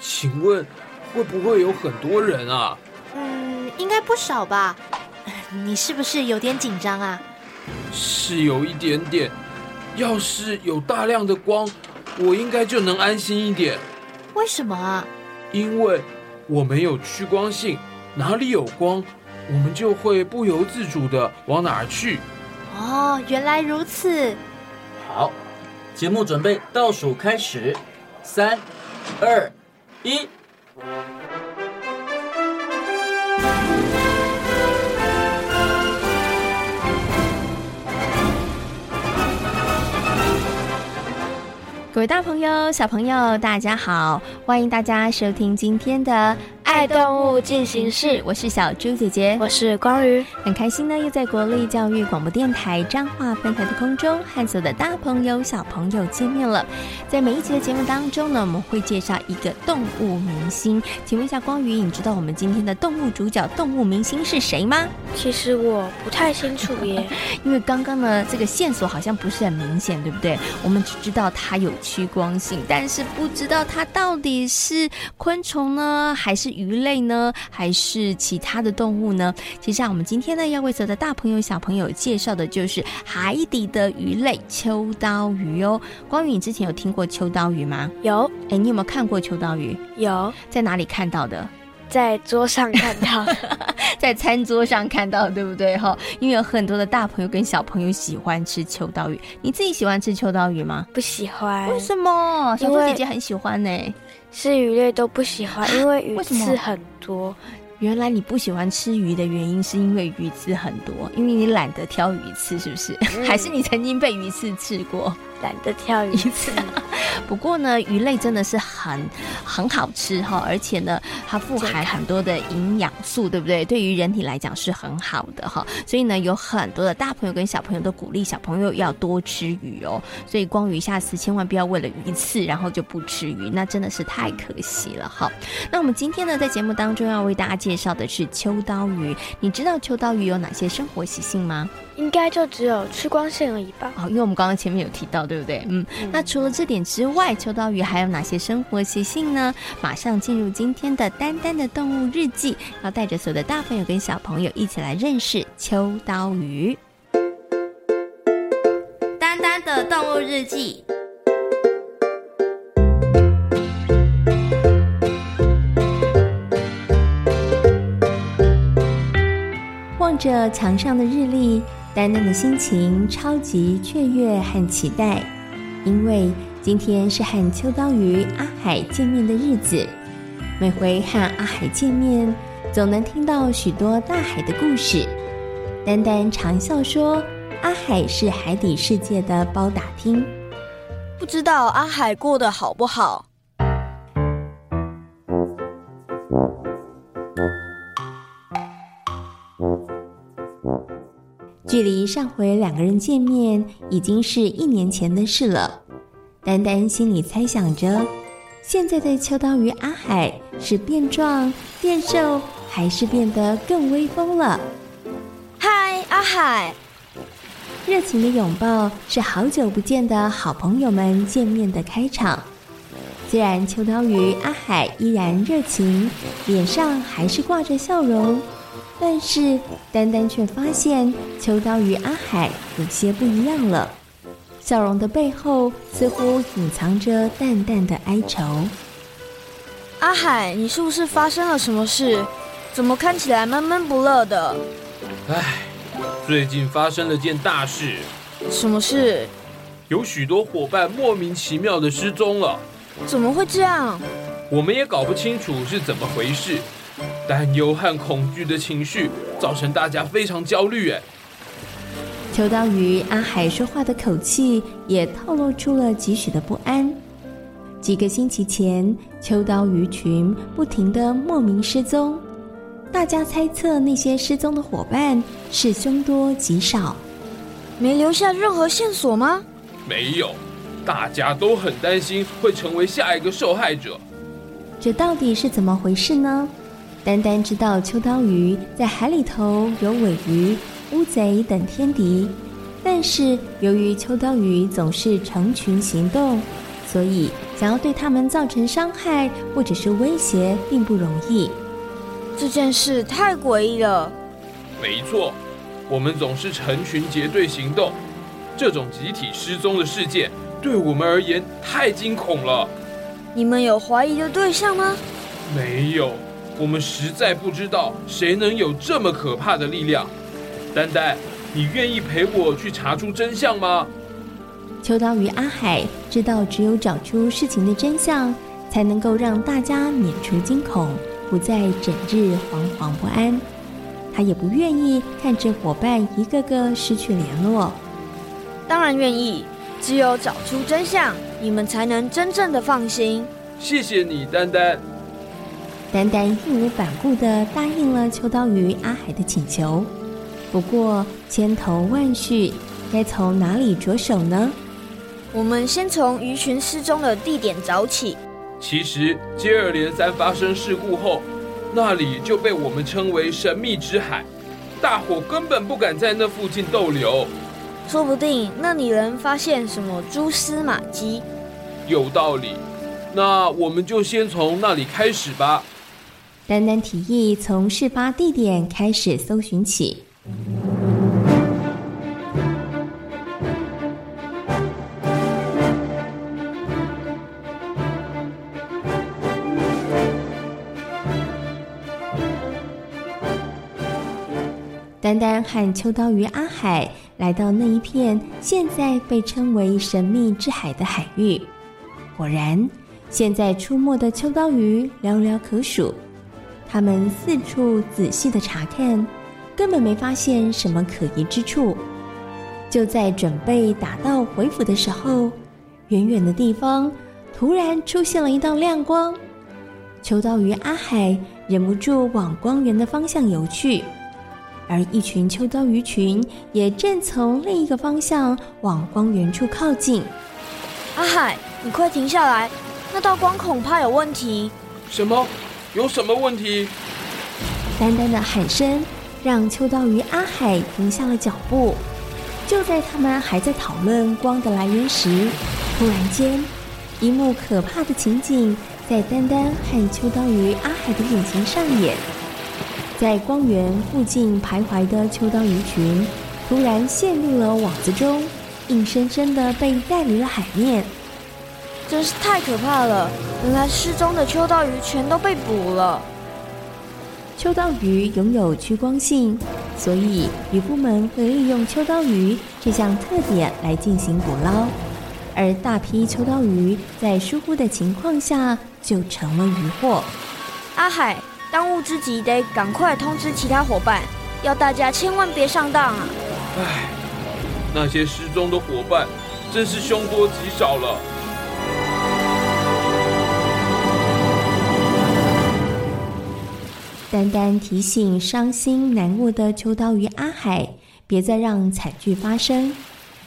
请问会不会有很多人啊？嗯，应该不少吧。你是不是有点紧张啊？是有一点点。要是有大量的光，我应该就能安心一点。为什么啊？因为我们有趋光性，哪里有光，我们就会不由自主的往哪儿去。哦，原来如此。好，节目准备倒数开始，三、二。一，各位大朋友、小朋友，大家好，欢迎大家收听今天的。爱动物进行式，我是小猪姐姐，我是光宇，很开心呢，又在国立教育广播电台彰化分台的空中和所有的大朋友、小朋友见面了。在每一集的节目当中呢，我们会介绍一个动物明星。请问一下，光宇，你知道我们今天的动物主角、动物明星是谁吗？其实我不太清楚耶，因为刚刚呢，这个线索好像不是很明显，对不对？我们只知道它有趋光性，但是不知道它到底是昆虫呢，还是鱼？类呢，还是其他的动物呢？其实啊，我们今天呢要为所有的大朋友、小朋友介绍的就是海底的鱼类——秋刀鱼哦。光宇，你之前有听过秋刀鱼吗？有。哎，你有没有看过秋刀鱼？有。在哪里看到的？在桌上看到，在餐桌上看到，对不对？哈，因为有很多的大朋友跟小朋友喜欢吃秋刀鱼。你自己喜欢吃秋刀鱼吗？不喜欢。为什么？小猪姐姐很喜欢呢。是鱼类都不喜欢，因为鱼刺很多。原来你不喜欢吃鱼的原因是因为鱼刺很多，因为你懒得挑鱼刺，是不是？嗯、还是你曾经被鱼刺刺过？懒得挑鱼刺。不过呢，鱼类真的是很很好吃哈，而且呢，它富含很多的营养素，对不对？对于人体来讲是很好的哈。所以呢，有很多的大朋友跟小朋友都鼓励小朋友要多吃鱼哦。所以光鱼下次千万不要为了鱼刺，然后就不吃鱼，那真的是太可惜了哈。那我们今天呢，在节目当中要为大家介绍的是秋刀鱼。你知道秋刀鱼有哪些生活习性吗？应该就只有吃光线而已吧。哦，因为我们刚刚前面有提到，对不对？嗯，嗯，那除了这点之外，秋刀鱼还有哪些生活习性呢？马上进入今天的丹丹的动物日记，要带着所有的大朋友跟小朋友一起来认识秋刀鱼。丹丹的动物日记。着墙上的日历。丹丹的心情超级雀跃和期待，因为今天是和秋刀鱼阿海见面的日子。每回和阿海见面，总能听到许多大海的故事。丹丹常笑说：“阿海是海底世界的包打听。”不知道阿海过得好不好？距离上回两个人见面已经是一年前的事了，丹丹心里猜想着，现在的秋刀鱼阿海是变壮、变瘦，还是变得更威风了？嗨，阿海！热情的拥抱是好久不见的好朋友们见面的开场。虽然秋刀鱼阿海依然热情，脸上还是挂着笑容。但是丹丹却发现秋刀鱼阿海有些不一样了，笑容的背后似乎隐藏着淡淡的哀愁。阿海，你是不是发生了什么事？怎么看起来闷闷不乐的？唉，最近发生了件大事。什么事？有许多伙伴莫名其妙的失踪了。怎么会这样？我们也搞不清楚是怎么回事，担忧和恐惧的情绪造成大家非常焦虑。哎，秋刀鱼阿海说话的口气也透露出了几许的不安。几个星期前，秋刀鱼群不停的莫名失踪，大家猜测那些失踪的伙伴是凶多吉少。没留下任何线索吗？没有，大家都很担心会成为下一个受害者。这到底是怎么回事呢？单单知道秋刀鱼在海里头有尾鱼、乌贼等天敌，但是由于秋刀鱼总是成群行动，所以想要对它们造成伤害或者是威胁并不容易。这件事太诡异了。没错。我们总是成群结队行动，这种集体失踪的事件对我们而言太惊恐了。你们有怀疑的对象吗？没有，我们实在不知道谁能有这么可怕的力量。丹丹，你愿意陪我去查出真相吗？秋刀鱼阿海知道，只有找出事情的真相，才能够让大家免除惊恐，不再整日惶惶不安。他也不愿意看着伙伴一个个失去联络。当然愿意，只有找出真相，你们才能真正的放心。谢谢你，丹丹。丹丹义无反顾地答应了秋刀鱼阿海的请求。不过千头万绪，该从哪里着手呢？我们先从鱼群失踪的地点找起。其实接二连三发生事故后。那里就被我们称为神秘之海，大伙根本不敢在那附近逗留。说不定那里能发现什么蛛丝马迹。有道理，那我们就先从那里开始吧。丹丹提议从事发地点开始搜寻起。丹丹和秋刀鱼阿海来到那一片现在被称为神秘之海的海域，果然，现在出没的秋刀鱼寥寥可数。他们四处仔细的查看，根本没发现什么可疑之处。就在准备打道回府的时候，远远的地方突然出现了一道亮光，秋刀鱼阿海忍不住往光源的方向游去。而一群秋刀鱼群也正从另一个方向往光源处靠近。阿海，你快停下来！那道光恐怕有问题。什么？有什么问题？丹丹的喊声让秋刀鱼阿海停下了脚步。就在他们还在讨论光的来源时，突然间，一幕可怕的情景在丹丹和秋刀鱼阿海的眼前上演。在光源附近徘徊的秋刀鱼群，突然陷入了网子中，硬生生的被带离了海面。真是太可怕了！原来失踪的秋刀鱼全都被捕了。秋刀鱼拥有趋光性，所以渔夫们会利用秋刀鱼这项特点来进行捕捞，而大批秋刀鱼在疏忽的情况下就成了渔获。阿海。当务之急得赶快通知其他伙伴，要大家千万别上当啊！唉，那些失踪的伙伴真是凶多吉少了。丹丹提醒伤心难过的秋刀鱼阿海，别再让惨剧发生，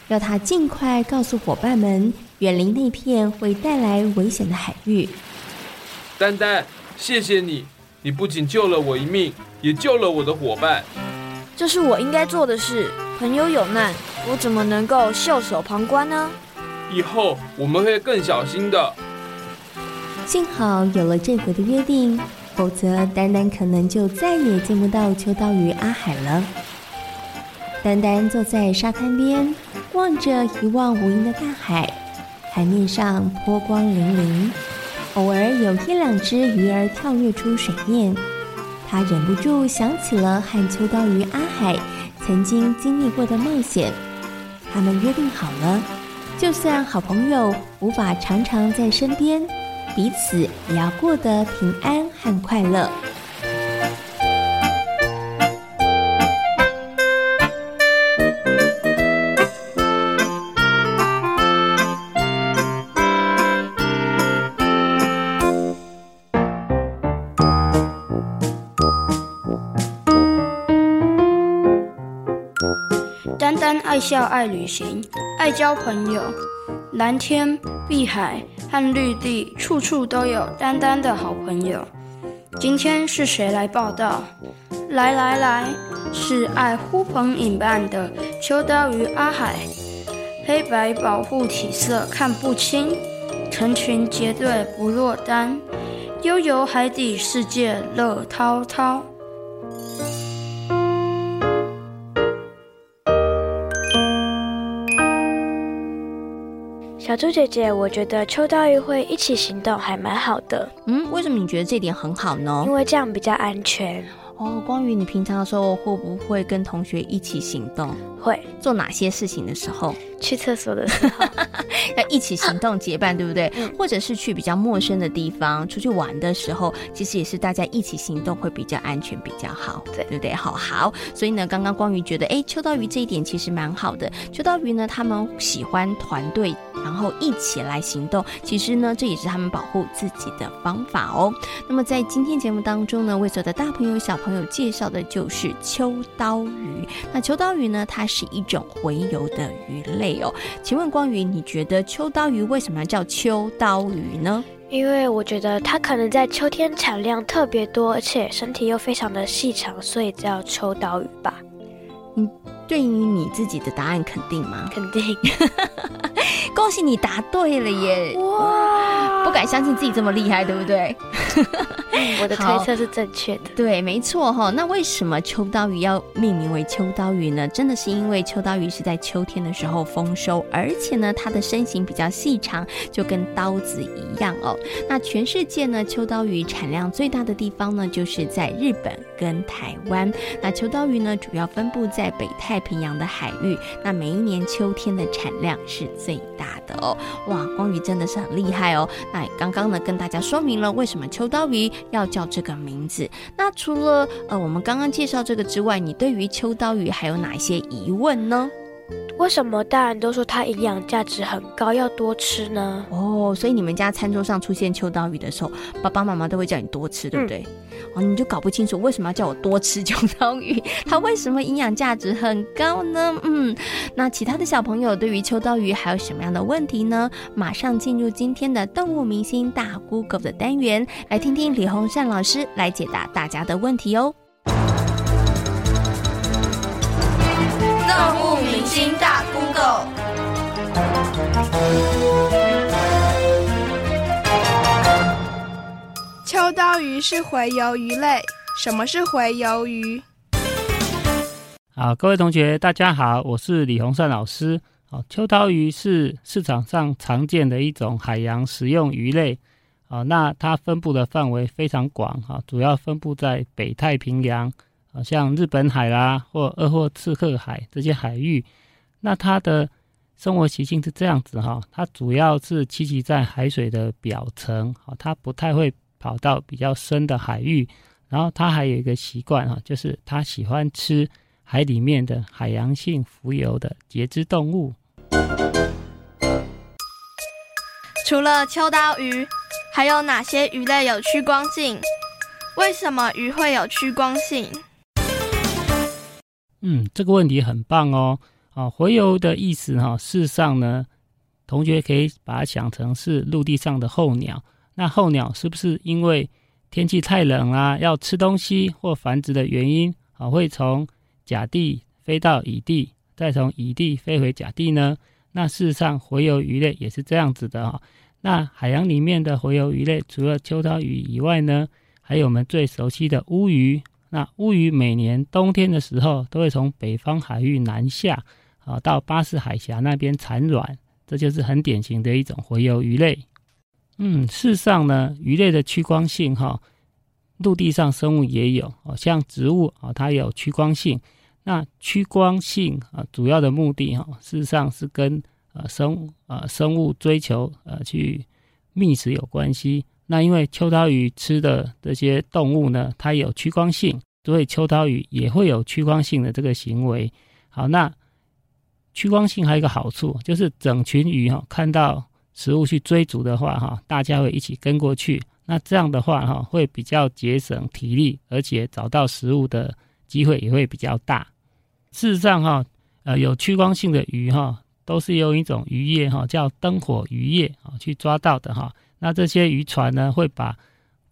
要他尽快告诉伙伴们，远离那片会带来危险的海域。丹丹，谢谢你。你不仅救了我一命，也救了我的伙伴。这是我应该做的事。朋友有难，我怎么能够袖手旁观呢？以后我们会更小心的。幸好有了这回的约定，否则丹丹可能就再也见不到秋刀鱼阿海了。丹丹坐在沙滩边，望着一望无垠的大海，海面上波光粼粼。偶尔有一两只鱼儿跳跃出水面，他忍不住想起了和秋刀鱼阿海曾经经历过的冒险。他们约定好了，就算好朋友无法常常在身边，彼此也要过得平安和快乐。丹丹爱笑，爱旅行，爱交朋友。蓝天、碧海和绿地，处处都有丹丹的好朋友。今天是谁来报道？来来来，是爱呼朋引伴的秋刀鱼阿海。黑白保护体色看不清，成群结队不落单。悠游海底世界乐滔滔。小猪姐姐，我觉得秋刀鱼会一起行动还蛮好的。嗯，为什么你觉得这点很好呢？因为这样比较安全。哦，光宇，你平常的时候会不会跟同学一起行动？会。做哪些事情的时候？去厕所的时候，要一起行动结伴，对不对？嗯。或者是去比较陌生的地方出去玩的时候，其实也是大家一起行动会比较安全，比较好，对，对不对？好好。所以呢，刚刚光宇觉得，哎，秋刀鱼这一点其实蛮好的。秋刀鱼呢，他们喜欢团队，然后一起来行动。其实呢，这也是他们保护自己的方法哦。那么在今天节目当中呢，为所有的大朋友小朋友介绍的就是秋刀鱼。那秋刀鱼呢，它是一种洄游的鱼类。哦，请问光宇，你觉得秋刀鱼为什么要叫秋刀鱼呢？因为我觉得它可能在秋天产量特别多，而且身体又非常的细长，所以叫秋刀鱼吧。嗯，对于你自己的答案肯定吗？肯定。恭喜你答对了耶！哇，不敢相信自己这么厉害，对不对？我的推测是正确的。对，没错哈。那为什么秋刀鱼要命名为秋刀鱼呢？真的是因为秋刀鱼是在秋天的时候丰收，而且呢，它的身形比较细长，就跟刀子一样哦。那全世界呢，秋刀鱼产量最大的地方呢，就是在日本跟台湾。那秋刀鱼呢，主要分布在北太平洋的海域。那每一年秋天的产量是最大的哦。哇，光鱼真的是很厉害哦。那刚刚呢，跟大家说明了为什么秋刀鱼要叫这个名字。那除了呃，我们刚刚介绍这个之外，你对于秋刀鱼还有哪些疑问呢？为什么大人都说它营养价值很高，要多吃呢？哦，所以你们家餐桌上出现秋刀鱼的时候，爸爸妈妈都会叫你多吃，对不对？嗯、哦，你就搞不清楚为什么要叫我多吃秋刀鱼，它为什么营养价值很高呢？嗯，那其他的小朋友对于秋刀鱼还有什么样的问题呢？马上进入今天的动物明星大 Google 的单元，来听听李洪善老师来解答大家的问题哦。动物明星大 Google。秋刀鱼是洄游鱼类。什么是洄游鱼？好，各位同学，大家好，我是李洪善老师。好，秋刀鱼是市场上常见的一种海洋食用鱼类。好，那它分布的范围非常广。哈，主要分布在北太平洋。好像日本海啦，或鄂霍次克海这些海域，那它的生活习性是这样子哈，它主要是栖息在海水的表层，好，它不太会跑到比较深的海域，然后它还有一个习惯哈，就是它喜欢吃海里面的海洋性浮游的节肢动物。除了秋刀鱼，还有哪些鱼类有趋光性？为什么鱼会有趋光性？嗯，这个问题很棒哦。啊，洄游的意思哈，事实上呢，同学可以把它想成是陆地上的候鸟。那候鸟是不是因为天气太冷啊，要吃东西或繁殖的原因啊，会从甲地飞到乙地，再从乙地飞回甲地呢？那事实上，洄游鱼类也是这样子的哈。那海洋里面的洄游鱼类，除了秋刀鱼以外呢，还有我们最熟悉的乌鱼。那乌鱼每年冬天的时候都会从北方海域南下，啊，到巴士海峡那边产卵，这就是很典型的一种洄游鱼类。嗯，事实上呢，鱼类的趋光性哈，陆地上生物也有，哦，像植物啊，它有趋光性。那趋光性啊，主要的目的哈，事实上是跟呃生物呃生物追求呃去觅食有关系。那因为秋刀鱼吃的这些动物呢，它有趋光性，所以秋刀鱼也会有趋光性的这个行为。好，那趋光性还有一个好处，就是整群鱼哈看到食物去追逐的话哈，大家会一起跟过去。那这样的话哈，会比较节省体力，而且找到食物的机会也会比较大。事实上哈，呃，有趋光性的鱼哈，都是用一种渔业哈，叫灯火渔业啊去抓到的哈。那这些渔船呢，会把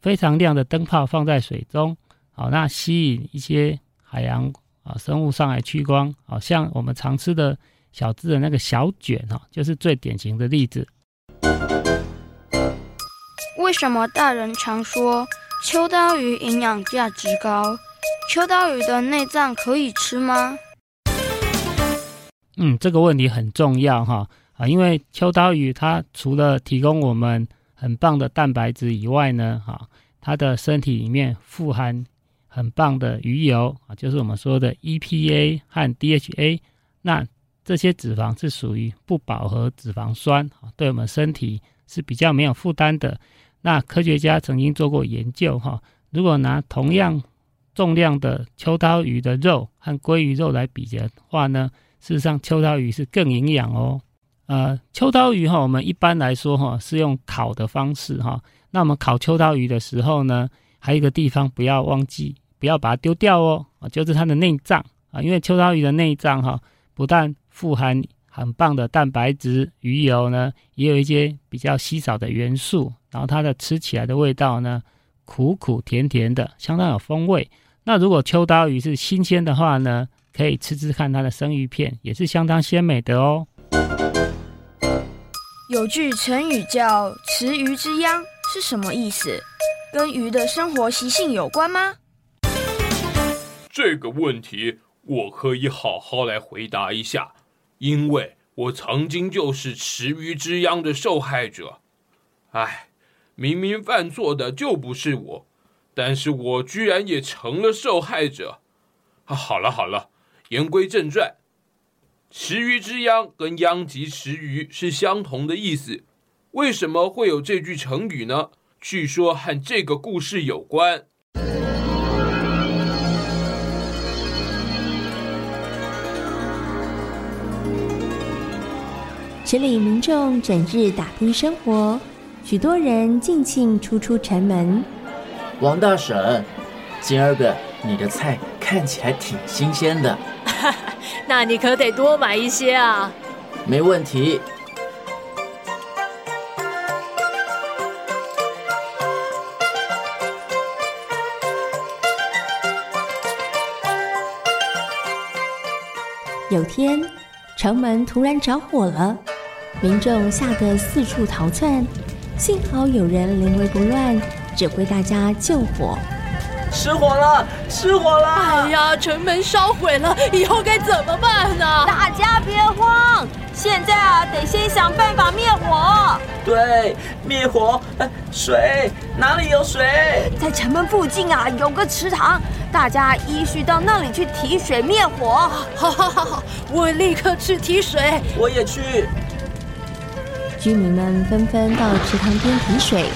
非常亮的灯泡放在水中，好，那吸引一些海洋啊生物上来趋光，好像我们常吃的小只的那个小卷哈，就是最典型的例子。为什么大人常说秋刀鱼营养价值高？秋刀鱼的内脏可以吃吗？嗯，这个问题很重要哈啊，因为秋刀鱼它除了提供我们很棒的蛋白质以外呢，哈，它的身体里面富含很棒的鱼油啊，就是我们说的 EPA 和 DHA。那这些脂肪是属于不饱和脂肪酸啊，对我们身体是比较没有负担的。那科学家曾经做过研究哈，如果拿同样重量的秋刀鱼的肉和鲑鱼肉来比的话呢，事实上秋刀鱼是更营养哦。呃，秋刀鱼哈，我们一般来说哈是用烤的方式哈。那我们烤秋刀鱼的时候呢，还有一个地方不要忘记，不要把它丢掉哦，就是它的内脏啊，因为秋刀鱼的内脏哈不但富含很棒的蛋白质、鱼油呢，也有一些比较稀少的元素。然后它的吃起来的味道呢，苦苦甜甜的，相当有风味。那如果秋刀鱼是新鲜的话呢，可以吃吃看它的生鱼片，也是相当鲜美的哦。有句成语叫“池鱼之殃”，是什么意思？跟鱼的生活习性有关吗？这个问题我可以好好来回答一下，因为我曾经就是池鱼之殃的受害者。唉。明明犯错的就不是我，但是我居然也成了受害者。啊，好了好了，言归正传，池鱼之殃跟殃及池鱼是相同的意思。为什么会有这句成语呢？据说和这个故事有关。池里民众整日打拼生活。许多人进进出出城门。王大婶，今儿个你的菜看起来挺新鲜的，那你可得多买一些啊。没问题。有天，城门突然着火了，民众吓得四处逃窜。幸好有人临危不乱，指挥大家救火。失火了，失火了！哎呀，城门烧毁了，以后该怎么办呢？大家别慌，现在啊，得先想办法灭火。对，灭火。水哪里有水？在城门附近啊，有个池塘，大家依序到那里去提水灭火。好好好好，我立刻去提水。我也去。居民们纷纷到池塘边提水，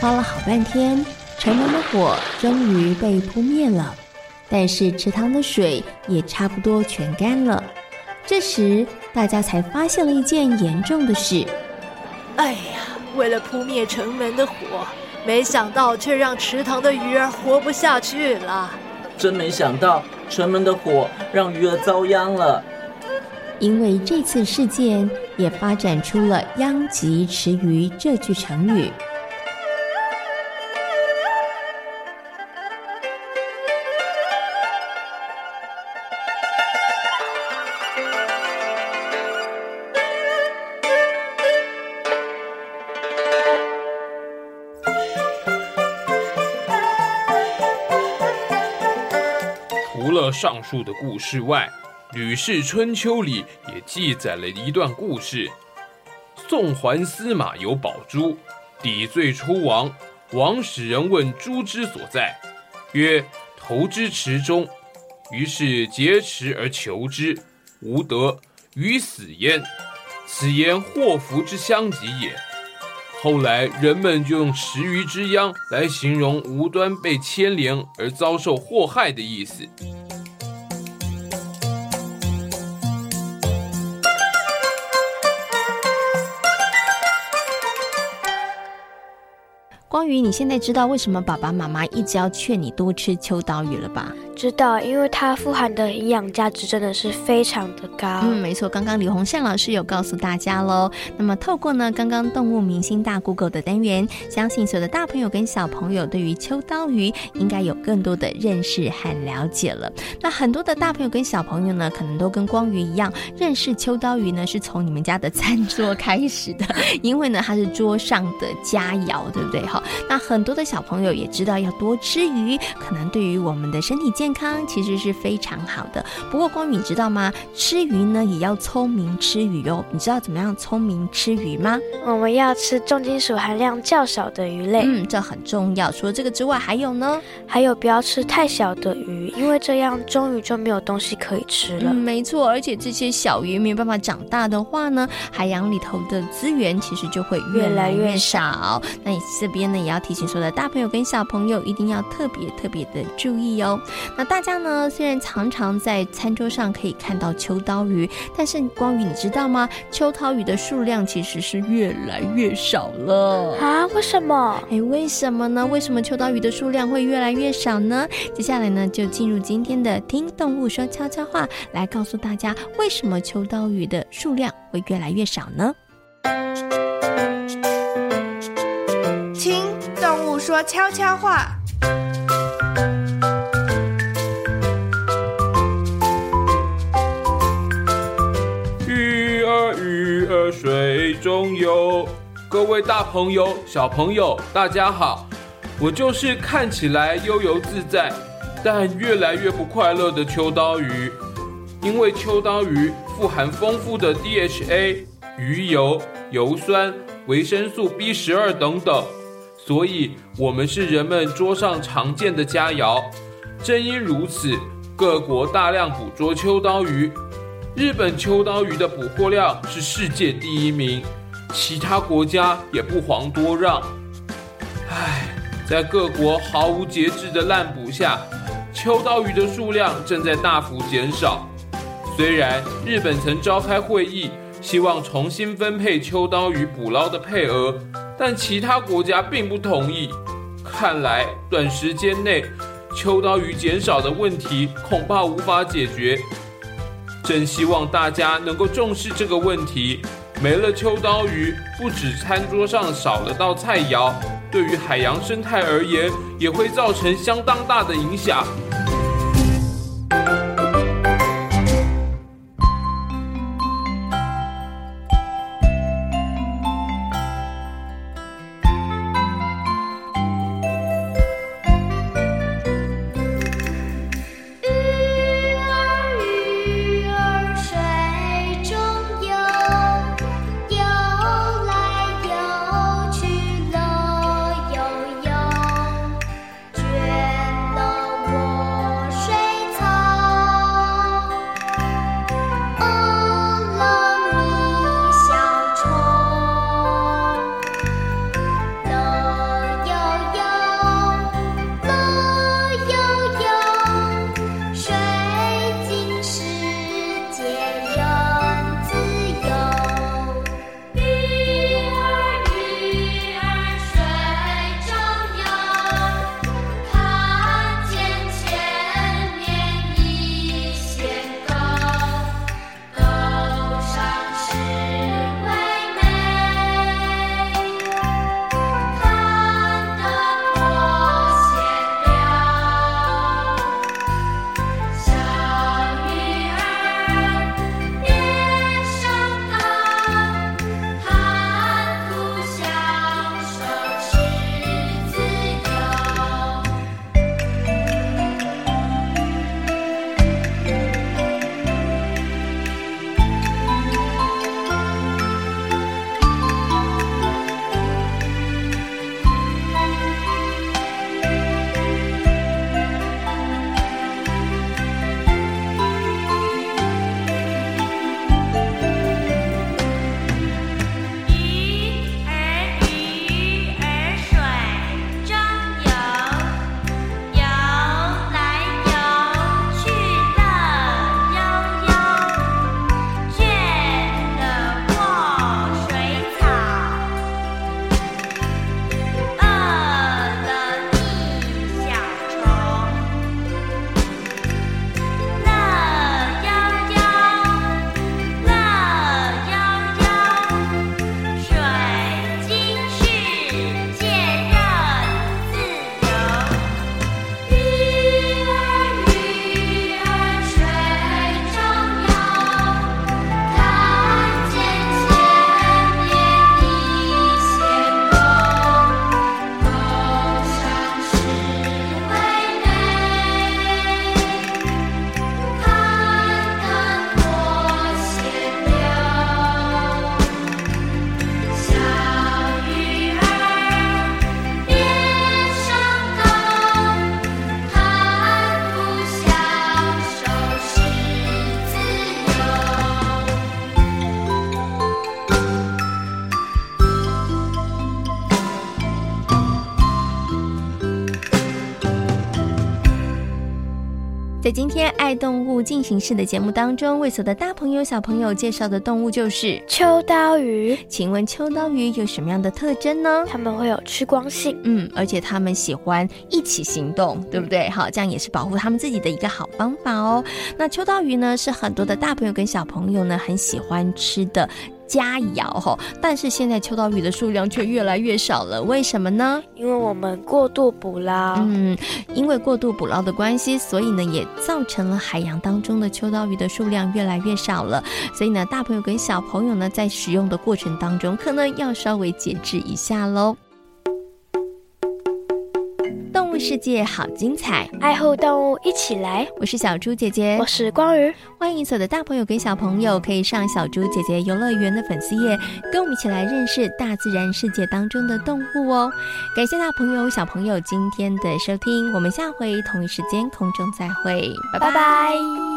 花了好半天，城门的火终于被扑灭了。但是池塘的水也差不多全干了。这时，大家才发现了一件严重的事。哎呀，为了扑灭城门的火，没想到却让池塘的鱼儿活不下去了。真没想到，城门的火让鱼儿遭殃了。因为这次事件，也发展出了“殃及池鱼”这句成语。上述的故事外，《吕氏春秋》里也记载了一段故事：宋桓司马有宝珠，抵罪出亡。王使人问珠之所在，曰：“投之池中。”于是劫池而求之，无得，于死焉。此言祸福之相及也。后来人们就用池鱼之殃来形容无端被牵连而遭受祸害的意思。光宇，你现在知道为什么爸爸妈妈一直要劝你多吃秋刀鱼了吧？知道，因为它富含的营养价值真的是非常的高。嗯，没错，刚刚李洪善老师有告诉大家喽。那么透过呢刚刚动物明星大 Google 的单元，相信所有的大朋友跟小朋友对于秋刀鱼应该有更多的认识和了解了。那很多的大朋友跟小朋友呢，可能都跟光鱼一样，认识秋刀鱼呢是从你们家的餐桌开始的，因为呢它是桌上的佳肴，对不对？哈，那很多的小朋友也知道要多吃鱼，可能对于我们的身体健。健康其实是非常好的，不过光宇你知道吗？吃鱼呢也要聪明吃鱼哦。你知道怎么样聪明吃鱼吗？我们要吃重金属含量较少的鱼类，嗯，这很重要。除了这个之外，还有呢？还有不要吃太小的鱼，因为这样中鱼就没有东西可以吃了。嗯，没错，而且这些小鱼没有办法长大的话呢，海洋里头的资源其实就会越来越少。那你这边呢也要提醒所有的大朋友跟小朋友，一定要特别特别的注意哦。那大家呢，虽然常常在餐桌上可以看到秋刀鱼，但是光宇你知道吗？秋刀鱼的数量其实是越来越少了啊？为什么？哎，为什么呢？为什么秋刀鱼的数量会越来越少呢？接下来呢，就进入今天的听动物说悄悄话，来告诉大家为什么秋刀鱼的数量会越来越少呢？听动物说悄悄话。水中游，各位大朋友、小朋友，大家好！我就是看起来悠游自在，但越来越不快乐的秋刀鱼。因为秋刀鱼富含丰富的 DHA、鱼油、油酸、维生素 B 十二等等，所以我们是人们桌上常见的佳肴。正因如此，各国大量捕捉秋刀鱼。日本秋刀鱼的捕获量是世界第一名，其他国家也不遑多让。唉，在各国毫无节制的滥捕下，秋刀鱼的数量正在大幅减少。虽然日本曾召开会议，希望重新分配秋刀鱼捕捞的配额，但其他国家并不同意。看来短时间内秋刀鱼减少的问题恐怕无法解决。真希望大家能够重视这个问题。没了秋刀鱼，不止餐桌上少了道菜肴，对于海洋生态而言，也会造成相当大的影响。在今天爱动物进行式的节目当中，为所有的大朋友小朋友介绍的动物就是秋刀鱼。请问秋刀鱼有什么样的特征呢？它们会有趋光性，嗯，而且它们喜欢一起行动，对不对？好，这样也是保护它们自己的一个好方法哦。那秋刀鱼呢，是很多的大朋友跟小朋友呢很喜欢吃的。佳肴哈，但是现在秋刀鱼的数量却越来越少了，为什么呢？因为我们过度捕捞。嗯，因为过度捕捞的关系，所以呢也造成了海洋当中的秋刀鱼的数量越来越少了。所以呢，大朋友跟小朋友呢在使用的过程当中，可能要稍微节制一下喽。世界好精彩，爱护动物一起来！我是小猪姐姐，我是光鱼。欢迎所有的大朋友跟小朋友可以上小猪姐姐游乐园的粉丝页，跟我们一起来认识大自然世界当中的动物哦。感谢大朋友小朋友今天的收听，我们下回同一时间空中再会，拜拜。拜拜。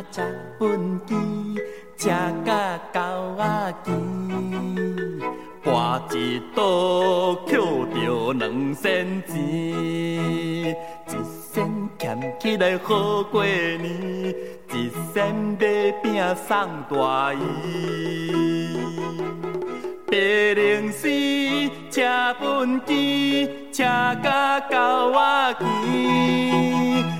啊食粪箕，食甲狗仔饥。搬一刀，捡着两仙钱，一仙俭起来好过年，一仙买饼送大姨。白龙丝，车粪箕，车甲狗仔饥。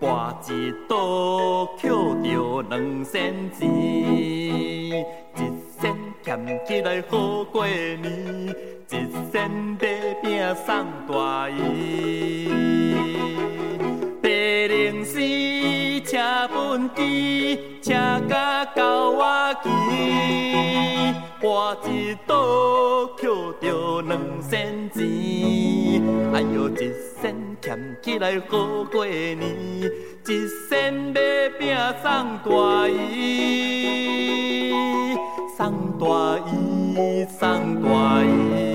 搬一刀捡着两仙钱，一仙俭起来好过年，一仙买饼送大姨。白灵寺车本机，请甲到我去。我一刀，拾着两仙钱。哎呦，一仙俭起来好过年，一仙买饼送大姨，送大姨，送大姨。